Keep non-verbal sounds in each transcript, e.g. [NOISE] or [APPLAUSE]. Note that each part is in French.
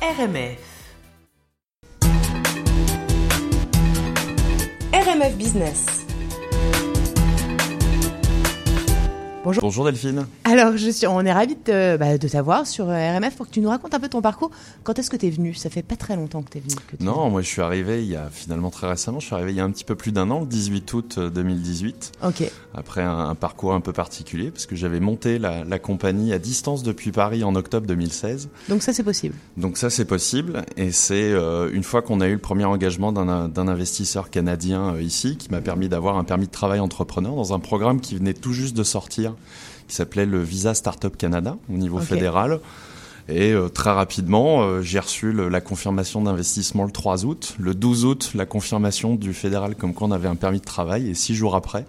RMF. RMF Business. Bonjour. Bonjour Delphine. Alors, je suis, on est ravis de, bah, de t'avoir sur euh, RMF pour que tu nous racontes un peu ton parcours. Quand est-ce que tu es venu Ça fait pas très longtemps que tu es venu. non, moi je suis arrivé il y a finalement très récemment. Je suis arrivé il y a un petit peu plus d'un an, le 18 août 2018. Euh, ok. Après un, parcours un peu particulier, parce que j'avais monté la, la, compagnie à distance depuis Paris en octobre 2016. Donc ça c'est possible. Donc ça c'est possible, et c'est euh, une fois qu'on a eu le premier engagement d'un investisseur canadien ici, qui m'a permis d'avoir un permis de travail entrepreneur dans un programme qui venait tout juste de sortir qui s'appelait le Visa Startup Canada au niveau fédéral. Et euh, très rapidement, euh, j'ai reçu la confirmation d'investissement le 3 août. Le 12 août, la confirmation du fédéral comme quoi on avait un permis de travail. Et six jours après,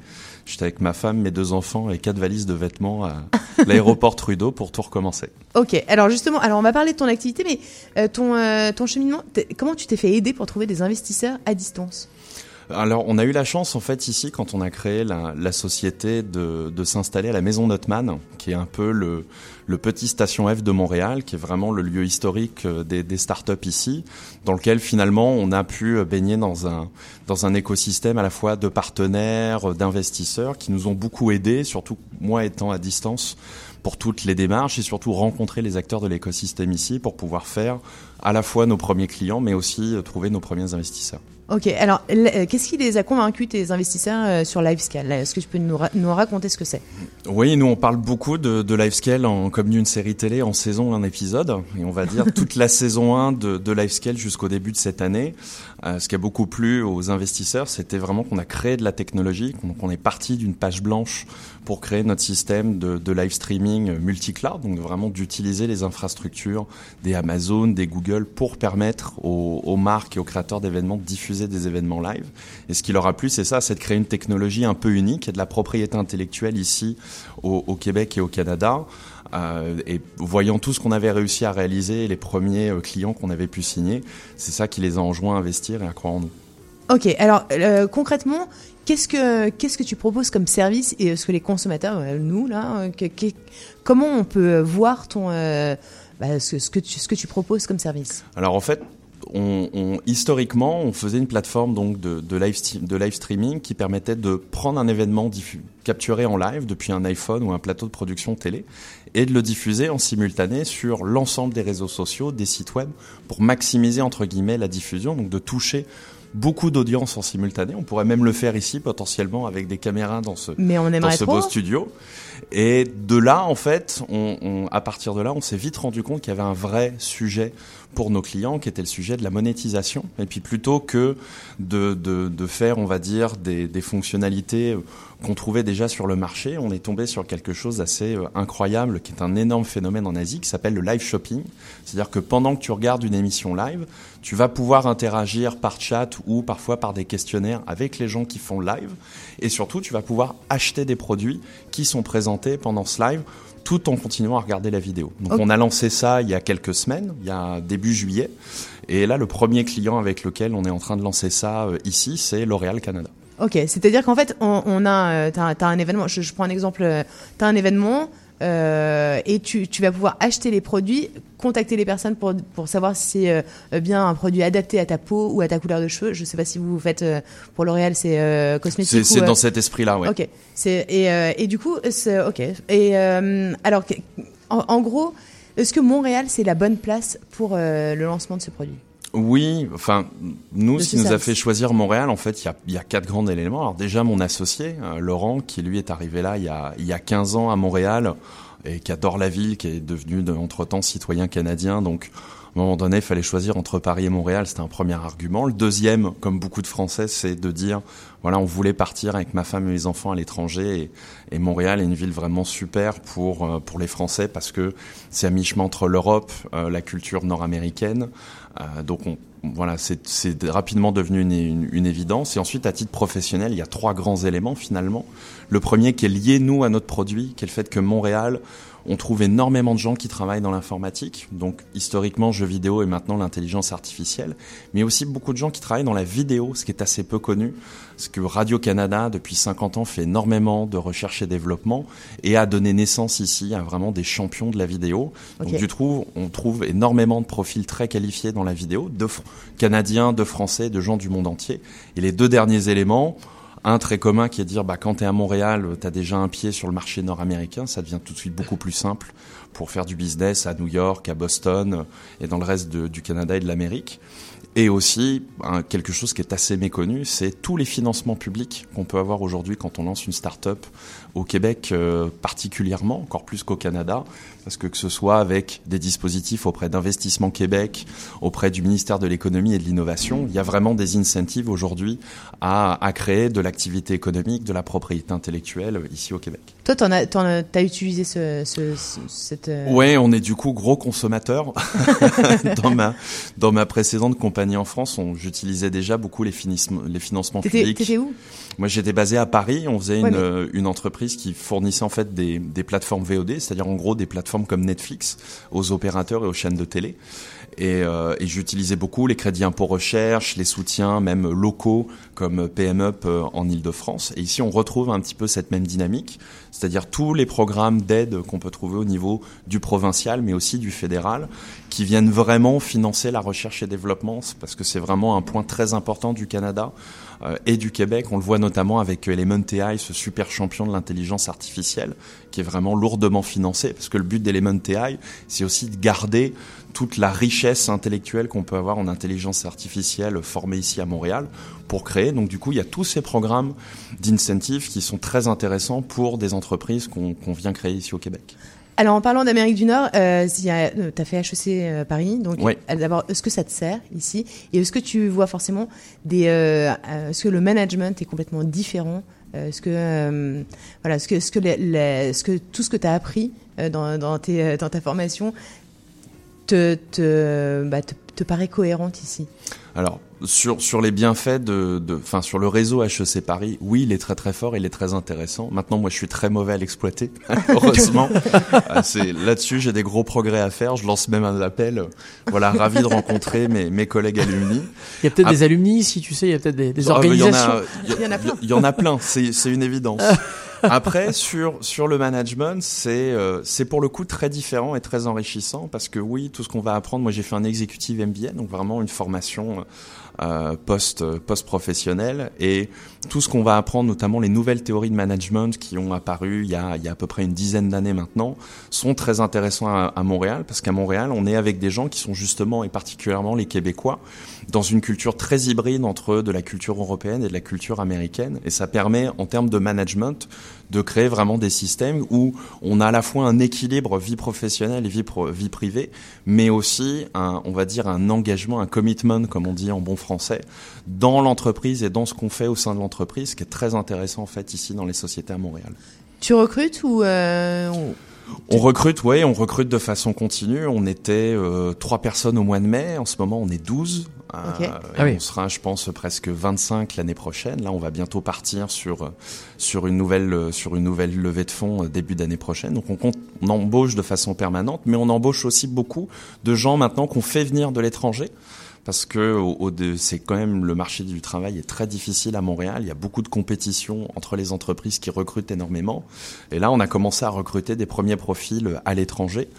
j'étais avec ma femme, mes deux enfants et quatre valises de vêtements à [LAUGHS] l'aéroport Trudeau pour tout recommencer. Ok, alors justement, alors on va parler de ton activité, mais euh, ton, ton cheminement, comment tu t'es fait aider pour trouver des investisseurs à distance? Alors, on a eu la chance, en fait, ici, quand on a créé la, la société, de, de s'installer à la Maison Notman, qui est un peu le, le, petit station F de Montréal, qui est vraiment le lieu historique euh, des, des startups ici, dans lequel, finalement, on a pu euh, baigner dans un, dans un écosystème à la fois de partenaires, d'investisseurs, qui nous ont beaucoup aidés, surtout moi étant à distance, pour toutes les démarches et surtout rencontrer les acteurs de l'écosystème ici pour pouvoir faire à la fois nos premiers clients, mais aussi euh, trouver nos premiers investisseurs. Ok, alors euh, qu'est-ce qui les a convaincus, tes investisseurs, euh, sur LiveScale Est-ce que tu peux nous, nous raconter ce que c'est? Oui, nous on parle beaucoup de, de LiveScale en, comme d'une série télé en saison, un épisode. Et on va dire [LAUGHS] toute la saison 1 de, de LiveScale jusqu'au début de cette année. Euh, ce qui a beaucoup plu aux investisseurs, c'était vraiment qu'on a créé de la technologie, qu'on est parti d'une page blanche pour créer notre système de, de live streaming multi-cloud, donc vraiment d'utiliser les infrastructures des Amazon, des Google pour permettre aux, aux marques et aux créateurs d'événements de diffuser des événements live. Et ce qui leur a plu, c'est ça, c'est de créer une technologie un peu unique et de la propriété intellectuelle ici au, Québec et au Canada. Euh, et voyant tout ce qu'on avait réussi à réaliser, les premiers euh, clients qu'on avait pu signer, c'est ça qui les a enjoints à investir et à croire en nous. Ok, alors euh, concrètement, qu'est-ce que qu'est-ce que tu proposes comme service et ce que les consommateurs, nous là, comment on peut voir ton bah, ce, ce, que tu, ce que tu proposes comme service? Alors en fait, on, historiquement, on faisait une plateforme donc de, de, live, de live streaming qui permettait de prendre un événement capturé en live depuis un iPhone ou un plateau de production télé et de le diffuser en simultané sur l'ensemble des réseaux sociaux, des sites web, pour maximiser entre guillemets la diffusion, donc de toucher beaucoup d'audience en simultané. On pourrait même le faire ici potentiellement avec des caméras dans ce, Mais on dans ce beau studio. Et de là, en fait, on, on, à partir de là, on s'est vite rendu compte qu'il y avait un vrai sujet pour nos clients, qui était le sujet de la monétisation. Et puis plutôt que de, de, de faire, on va dire, des, des fonctionnalités qu'on trouvait déjà sur le marché, on est tombé sur quelque chose d'assez euh, incroyable, qui est un énorme phénomène en Asie, qui s'appelle le live shopping. C'est-à-dire que pendant que tu regardes une émission live, tu vas pouvoir interagir par chat ou parfois par des questionnaires avec les gens qui font live. Et surtout, tu vas pouvoir acheter des produits qui sont présentés pendant ce live tout en continuant à regarder la vidéo. Donc on a lancé ça il y a quelques semaines, il y a début juillet. Et là, le premier client avec lequel on est en train de lancer ça euh, ici, c'est L'Oréal Canada. Ok, c'est-à-dire qu'en fait, on, a, euh, t'as, as un événement. Je, je, prends un exemple. Euh, t'as un événement. Euh, et tu, tu, vas pouvoir acheter les produits, contacter les personnes pour, pour savoir si c'est euh, bien un produit adapté à ta peau ou à ta couleur de cheveux. Je sais pas si vous faites pour L'Oréal, c'est cosmétique. C'est, dans cet esprit-là, ouais. Ok. Et, et du coup, c'est ok. Et alors, en, en gros, est-ce que Montréal c'est la bonne place pour le lancement de ce produit? Oui, enfin, nous, ce qui nous a fait choisir Montréal, en fait, il y a, y a, quatre grands éléments. Alors déjà, mon associé, euh, Laurent, qui lui est arrivé là il y, a, il y a 15 ans à Montréal et qui adore la ville, qui est devenu entre-temps citoyen canadien. Donc, à un moment donné, il fallait choisir entre Paris et Montréal. C'était un premier argument. Le deuxième, comme beaucoup de Français, c'est de dire, voilà, on voulait partir avec ma femme et mes enfants à l'étranger. Et, Montréal est une ville vraiment super pour, euh, pour les Français parce que c'est à mi-chemin entre l'Europe, euh, la culture nord-américaine. Euh, donc on, voilà, c'est rapidement devenu une, une, une, évidence. Et ensuite, à titre professionnel, il y a trois grands éléments finalement. Le premier qui est lié, nous, à notre produit, qui est le fait que Montréal, On trouve énormément de gens qui travaillent dans l'informatique, donc historiquement jeux vidéo et maintenant l'intelligence artificielle, mais aussi beaucoup de gens qui travaillent dans la vidéo, ce qui est assez peu connu, parce que Radio-Canada, depuis 50 ans, fait énormément de recherche et développement et a donné naissance ici à vraiment des champions de la vidéo. Donc du coup, on trouve énormément de profils très qualifiés dans la vidéo, de Canadiens, de Français, de gens du monde entier. Et les deux derniers éléments, un très commun qui est de dire bah, quand tu es à Montréal, tu as déjà un pied sur le marché nord-américain, ça devient tout de suite beaucoup plus simple pour faire du business à New York, à Boston et dans le reste du Canada et de l'Amérique. Et aussi, quelque chose qui est assez méconnu, c'est tous les financements publics qu'on peut avoir aujourd'hui quand on lance une start-up au Québec euh, particulièrement, encore plus qu'au Canada, parce que que ce soit avec des dispositifs auprès d'Investissement Québec, auprès du ministère de l'économie et de l'innovation, il y a vraiment des incentives aujourd'hui à, à créer de l'activité économique, de la propriété intellectuelle ici au Québec. Toi, tu as, as, utilisé ce, ce, cette... Euh, oui, on est du coup gros consommateurs. [LAUGHS] dans, ma, dans ma précédente compagnie en France, j'utilisais déjà beaucoup les, les financements publics. T'étais où? Moi, j'étais basé à Paris. On faisait une, une entreprise qui fournissait en fait des, des plateformes VOD, c'est-à-dire en gros des plateformes comme Netflix aux opérateurs et aux chaînes de télé. Et, euh, et j'utilisais beaucoup les crédits impôt recherche, les soutiens même locaux comme PMUP euh, en Ile-de-France. Et ici, on retrouve un petit peu cette même dynamique, c'est-à-dire tous les programmes d'aide qu'on peut trouver au niveau du provincial, mais aussi du fédéral, qui viennent vraiment financer la recherche et développement, parce que c'est vraiment un point très important du Canada euh, et du Québec. On le voit notamment avec Element AI, ce super champion de l'intelligence artificielle, qui est vraiment lourdement financé, parce que le but d'Element AI, c'est aussi de garder toute la richesse intellectuelle qu'on peut avoir en intelligence artificielle formée ici à Montréal pour créer. Donc du coup, il y a tous ces programmes d'incentives qui sont très intéressants pour des entreprises qu'on vient créer ici au Québec. Alors en parlant d'Amérique du Nord, euh, tu as fait HEC euh, Paris, donc d'abord, est-ce que ça te sert ici? Et est-ce que tu vois forcément des... Euh, est-ce que le management est complètement différent? Est-ce que, voilà, ce que, ce que, ce que tout ce que tu as appris dans, dans, tes, dans ta formation te, te, bah, te, te paraît cohérente ici Alors, sur, sur les bienfaits de, de, enfin, sur le réseau HEC Paris, oui, il est très très fort, il est très intéressant. Maintenant, moi, je suis très mauvais à l'exploiter, [LAUGHS] heureusement. Ah, [LAUGHS] c'est là-dessus, j'ai des gros progrès à faire. Je lance même un appel. Voilà, ravi de rencontrer mes, mes collègues alumni. Il y a peut-être ah. des alumni ici, tu sais, il y a peut-être des, des organisations. il, y en a, plein. Il y en a plein. C'est, c'est une évidence. [LAUGHS] Après, sur sur le management, c'est euh, c'est pour le coup très différent et très enrichissant parce que oui, tout ce qu'on va apprendre. Moi, j'ai fait un exécutif MBA, donc vraiment une formation euh, post post professionnel et tout ce qu'on va apprendre, notamment les nouvelles théories de management qui ont apparu il y a il y a à peu près une dizaine d'années maintenant, sont très intéressants à, à Montréal parce qu'à Montréal, on est avec des gens qui sont justement et particulièrement les Québécois dans une culture très hybride entre de la culture européenne et de la culture américaine. Et ça permet en termes de management de créer vraiment des systèmes où on a à la fois un équilibre vie professionnelle et vie, vie privée, mais aussi un, on va dire un engagement, un commitment, comme on dit en bon français, dans l'entreprise et dans ce qu'on fait au sein de l'entreprise, qui est très intéressant en fait ici dans les sociétés à Montréal. Tu recrutes ou euh, on recrute, oui, on recrute de façon continue. On était euh, trois personnes au mois de mai. En ce moment, on est 12. Euh, ah On sera, je pense, presque 25 l'année prochaine. Là, on va bientôt partir sur sur une nouvelle sur une nouvelle levée de fonds début d'année prochaine. Donc, on, compte, on embauche de façon permanente, mais on embauche aussi beaucoup de gens maintenant qu'on fait venir de l'étranger parce que au, c'est quand même le marché du travail est très difficile à Montréal. Il y a beaucoup de compétition entre les entreprises qui recrutent énormément. Et là, on a commencé à recruter des premiers profils à l'étranger.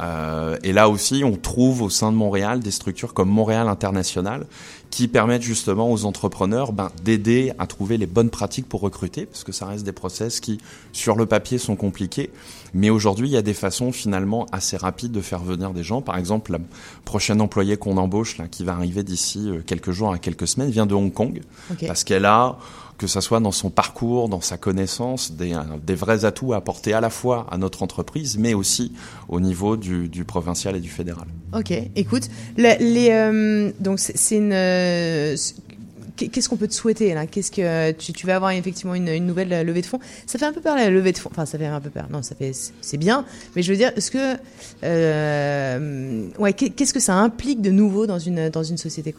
Euh, et là aussi, on trouve au sein de Montréal des structures comme Montréal International qui permettent justement aux entrepreneurs ben, d'aider à trouver les bonnes pratiques pour recruter, parce que ça reste des process qui, sur le papier, sont compliqués. Mais aujourd'hui, il y a des façons finalement assez rapides de faire venir des gens. Par exemple, la prochaine employée qu'on embauche, là, qui va arriver d'ici euh, quelques jours à quelques semaines, vient de Hong Kong, parce qu'elle a que ça soit dans son parcours, dans sa connaissance, des, vrais atouts à apporter à la fois à notre entreprise, mais aussi au niveau du, provincial et du fédéral. Ok, écoute, euh, donc c'est une euh, qu'est-ce qu'on peut te souhaiter Qu'est-ce que tu, vas avoir effectivement une, nouvelle levée de fonds? Ça fait un peu peur la levée de fonds. Enfin, ça fait un peu peur. Non, ça fait c'est bien. Mais je veux dire, est-ce que euh, ouais, qu'est-ce que ça implique de nouveau dans une dans une société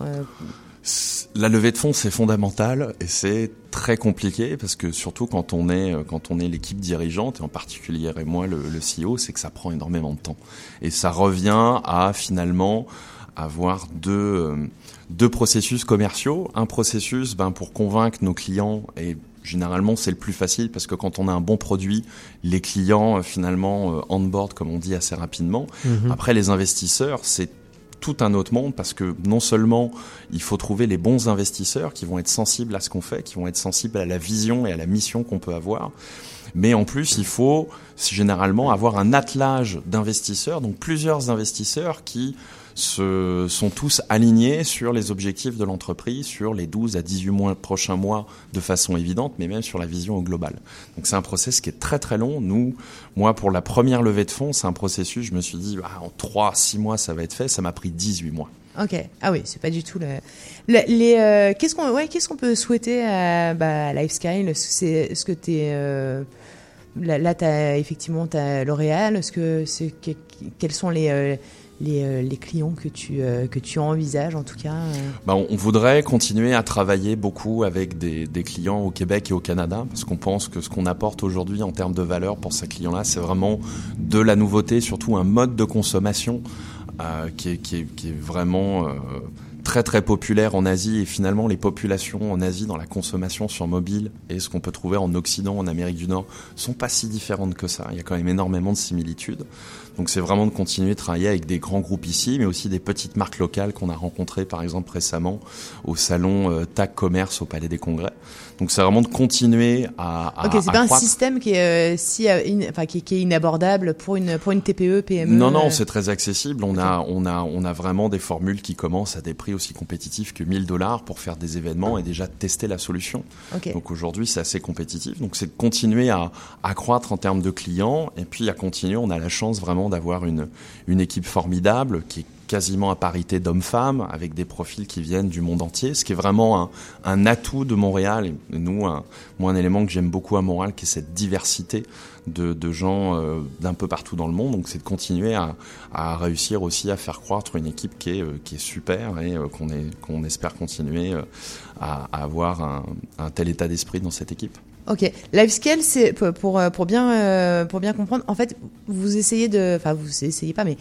la levée de fonds, c'est fondamental et c'est très compliqué parce que surtout quand on est quand on est l'équipe dirigeante et en particulier et moi le, le CEO, c'est que ça prend énormément de temps et ça revient à finalement avoir deux euh, deux processus commerciaux, un processus ben pour convaincre nos clients et généralement c'est le plus facile parce que quand on a un bon produit, les clients euh, finalement euh, on board comme on dit assez rapidement. Mhm. Après les investisseurs, c'est tout un autre monde parce que non seulement il faut trouver les bons investisseurs qui vont être sensibles à ce qu'on fait, qui vont être sensibles à la vision et à la mission qu'on peut avoir, mais en plus il faut généralement avoir un attelage d'investisseurs, donc plusieurs investisseurs qui se, sont tous alignés sur les objectifs de l'entreprise, sur les 12 à 18 mois, prochains mois de façon évidente, mais même sur la vision au global. Donc c'est un process qui est très très long. Nous, moi, pour la première levée de fonds, c'est un processus, je me suis dit, ah, en 3, 6 mois, ça va être fait. Ça m'a pris 18 mois. Ok. Ah oui, c'est pas du tout le. les, euh, qu'est-ce qu'on, ouais, qu'est-ce qu'on peut souhaiter à, bah, Lifesky C'est, ce que tu es. Euh, là, là tu as effectivement as L'Oréal. Est-ce que c'est quels sont les euh, les, les, clients que tu, que tu envisages en tout cas bah, on, voudrait continuer à travailler beaucoup avec des, clients au Québec et au Canada parce qu'on pense que ce qu'on apporte aujourd'hui en termes de valeur pour ces clients-là, c'est vraiment de la nouveauté, surtout un mode de consommation euh, qui, est, vraiment euh, très très populaire en Asie et finalement les populations en Asie dans la consommation sur mobile et ce qu'on peut trouver en Occident, en Amérique du Nord, sont pas si différentes que ça. Il y a quand même énormément de similitudes. Donc c'est vraiment de continuer de travailler avec des grands groupes ici, mais aussi des petites marques locales qu'on a rencontrées par exemple récemment au salon euh, TAC Commerce au Palais des Congrès. Donc c'est vraiment de continuer à. à ok, c'est pas un système qui est, euh, si, euh, enfin, qui, qui, est inabordable pour une pour une TPE, PME. Non, non, c'est très accessible. On a on a on a vraiment des formules qui commencent à des prix aussi compétitifs que 1000 dollars pour faire des événements et déjà tester la solution. Donc aujourd'hui c'est assez compétitif. Donc c'est de continuer à, à croître en termes de clients et puis à continuer. On a la chance vraiment d'avoir une, une équipe formidable qui est quasiment à parité d'hommes-femmes, avec des profils qui viennent du monde entier, ce qui est vraiment un, atout de Montréal. Et nous, moi, un élément que j'aime beaucoup à Montréal, qui est cette diversité de, gens euh, d'un peu partout dans le monde. Donc, c'est de continuer à, réussir aussi à faire croître une équipe qui est, euh, qui est super et euh, qu'on qu'on espère continuer à, avoir un, tel état d'esprit dans cette équipe. Ok, Lifescale, c'est pour, pour, bien, pour bien comprendre. En fait, vous essayez de, enfin, vous essayez pas, mais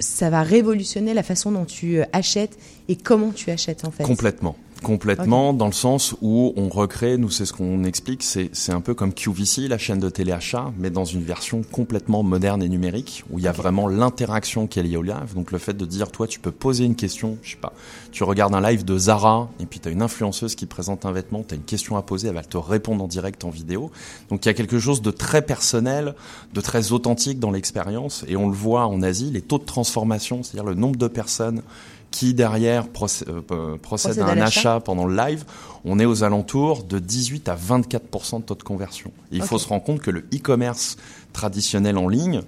ça va révolutionner la façon dont tu achètes et comment tu achètes en fait. Complètement. Complètement, dans le sens où on recrée, nous c'est ce qu'on explique, c'est, c'est un peu comme QVC, la chaîne de téléachat, mais dans une version complètement moderne et numérique, où il y a vraiment l'interaction qui est liée au live. Donc le fait de dire, toi tu peux poser une question, je sais pas, tu regardes un live de Zara, et puis tu as une influenceuse qui présente un vêtement, tu as une question à poser, elle va te répondre en direct en vidéo. Donc il y a quelque chose de très personnel, de très authentique dans l'expérience, et on le voit en Asie, les taux de transformation, c'est-à-dire le nombre de personnes qui derrière euh, euh, procède, à un achat. pendant le live, on est aux alentours de 18 à 24 de taux de conversion. il faut se rendre compte que le e-commerce traditionnel en ligne,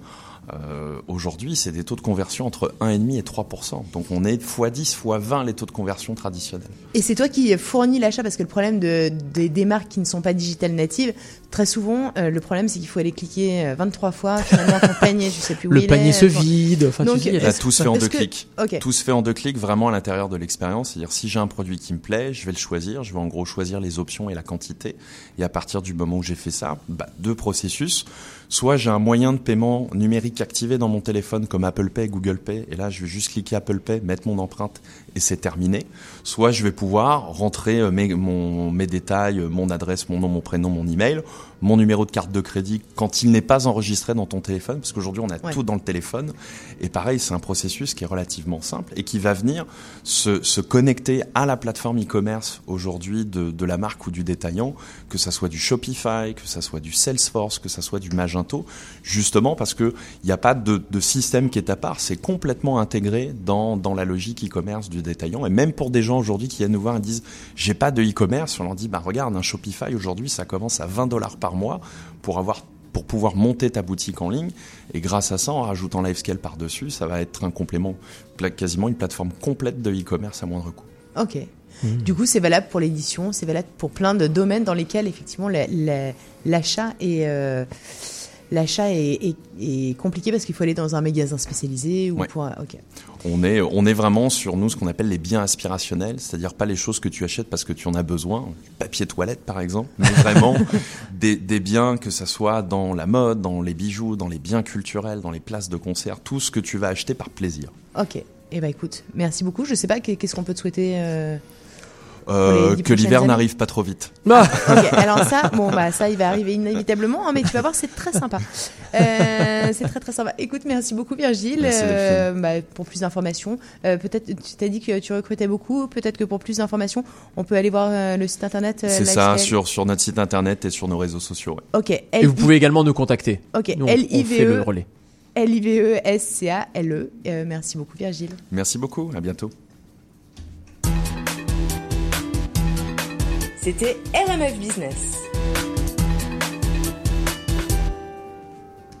euh, aujourd'hui, c'est des taux de conversion entre 1,5 et 3 Donc on est x10, x20 les taux de conversion traditionnels. Et c'est toi qui fournis l'achat parce que le problème de, des marques qui ne sont pas digital natives, très souvent, euh, le problème c'est qu'il faut aller cliquer 23 euh, fois, finalement ton [LAUGHS] panier, je sais plus où le panier se vide. Enfin, Donc, tout se fait en deux clics. Tout se fait en deux clics vraiment à l'intérieur de l'expérience. C'est-à-dire si j'ai un produit qui me plaît, je vais le choisir. Je vais en gros choisir les options et la quantité. Et à partir du moment où j'ai fait ça, bah, deux processus. Soit j'ai un moyen de paiement numérique activé dans mon téléphone comme Apple Pay, Google Pay, et là je vais juste cliquer Apple Pay, mettre mon empreinte et c'est terminé. Soit je vais pouvoir rentrer euh, mes, mes détails, euh, mon adresse, mon nom, mon prénom, mon email, mon numéro de carte de crédit quand il n'est pas enregistré dans ton téléphone, parce qu'aujourd'hui on a tout dans le téléphone. Et pareil, c'est un processus qui est relativement simple et qui va venir se, se connecter à la plateforme e-commerce aujourd'hui de, de la marque ou du détaillant, que ça soit du Shopify, que ça soit du Salesforce, que ça soit du Magento, justement parce que il n'y a pas de, de, système qui est à part, c'est complètement intégré dans, dans la logique e-commerce du détaillant. Et même pour des gens aujourd'hui qui viennent nous voir et disent j'ai pas de e-commerce, on leur dit bah regarde un Shopify aujourd'hui ça commence à 20 dollars par mois pour avoir pour pouvoir monter ta boutique en ligne. Et grâce à ça, en rajoutant Livescale par-dessus, ça va être un complément, quasiment une plateforme complète de e-commerce à moindre coût. Ok. Du coup, c'est valable pour l'édition, c'est valable pour plein de domaines dans lesquels effectivement l'achat est, euh, l'achat est, est, compliqué parce qu'il faut aller dans un magasin spécialisé ou pour. Ok. On est, on est vraiment sur nous ce qu'on appelle les biens aspirationnels, c'est-à-dire pas les choses que tu achètes parce que tu en as besoin, papier toilette par exemple, mais vraiment [LAUGHS] des, des, biens que ça soit dans la mode, dans les bijoux, dans les biens culturels, dans les places de concert, tout ce que tu vas acheter par plaisir. Ok. Eh ben écoute, merci beaucoup. Je sais pas qu'est-ce qu'on peut te souhaiter. Euh, euh, que l'hiver n'arrive pas trop vite. [LAUGHS] Ah. [LAUGHS] alors ça, bon bah ça, il va arriver inévitablement, hein, mais tu vas voir, c'est très sympa. Euh, c'est très très sympa. Écoute, merci beaucoup Virgile. Euh, bah, pour plus d'informations, peut-être tu t'as dit que tu recrutais beaucoup. Peut-être que pour plus d'informations, on peut aller voir le site internet. c'est ça, sur sur notre site internet et sur nos réseaux sociaux. Ok. et vous pouvez également nous contacter. Ok. L I V E L I V E S C A L E. merci beaucoup Virgile. Merci beaucoup. À bientôt. C'était RMF Business.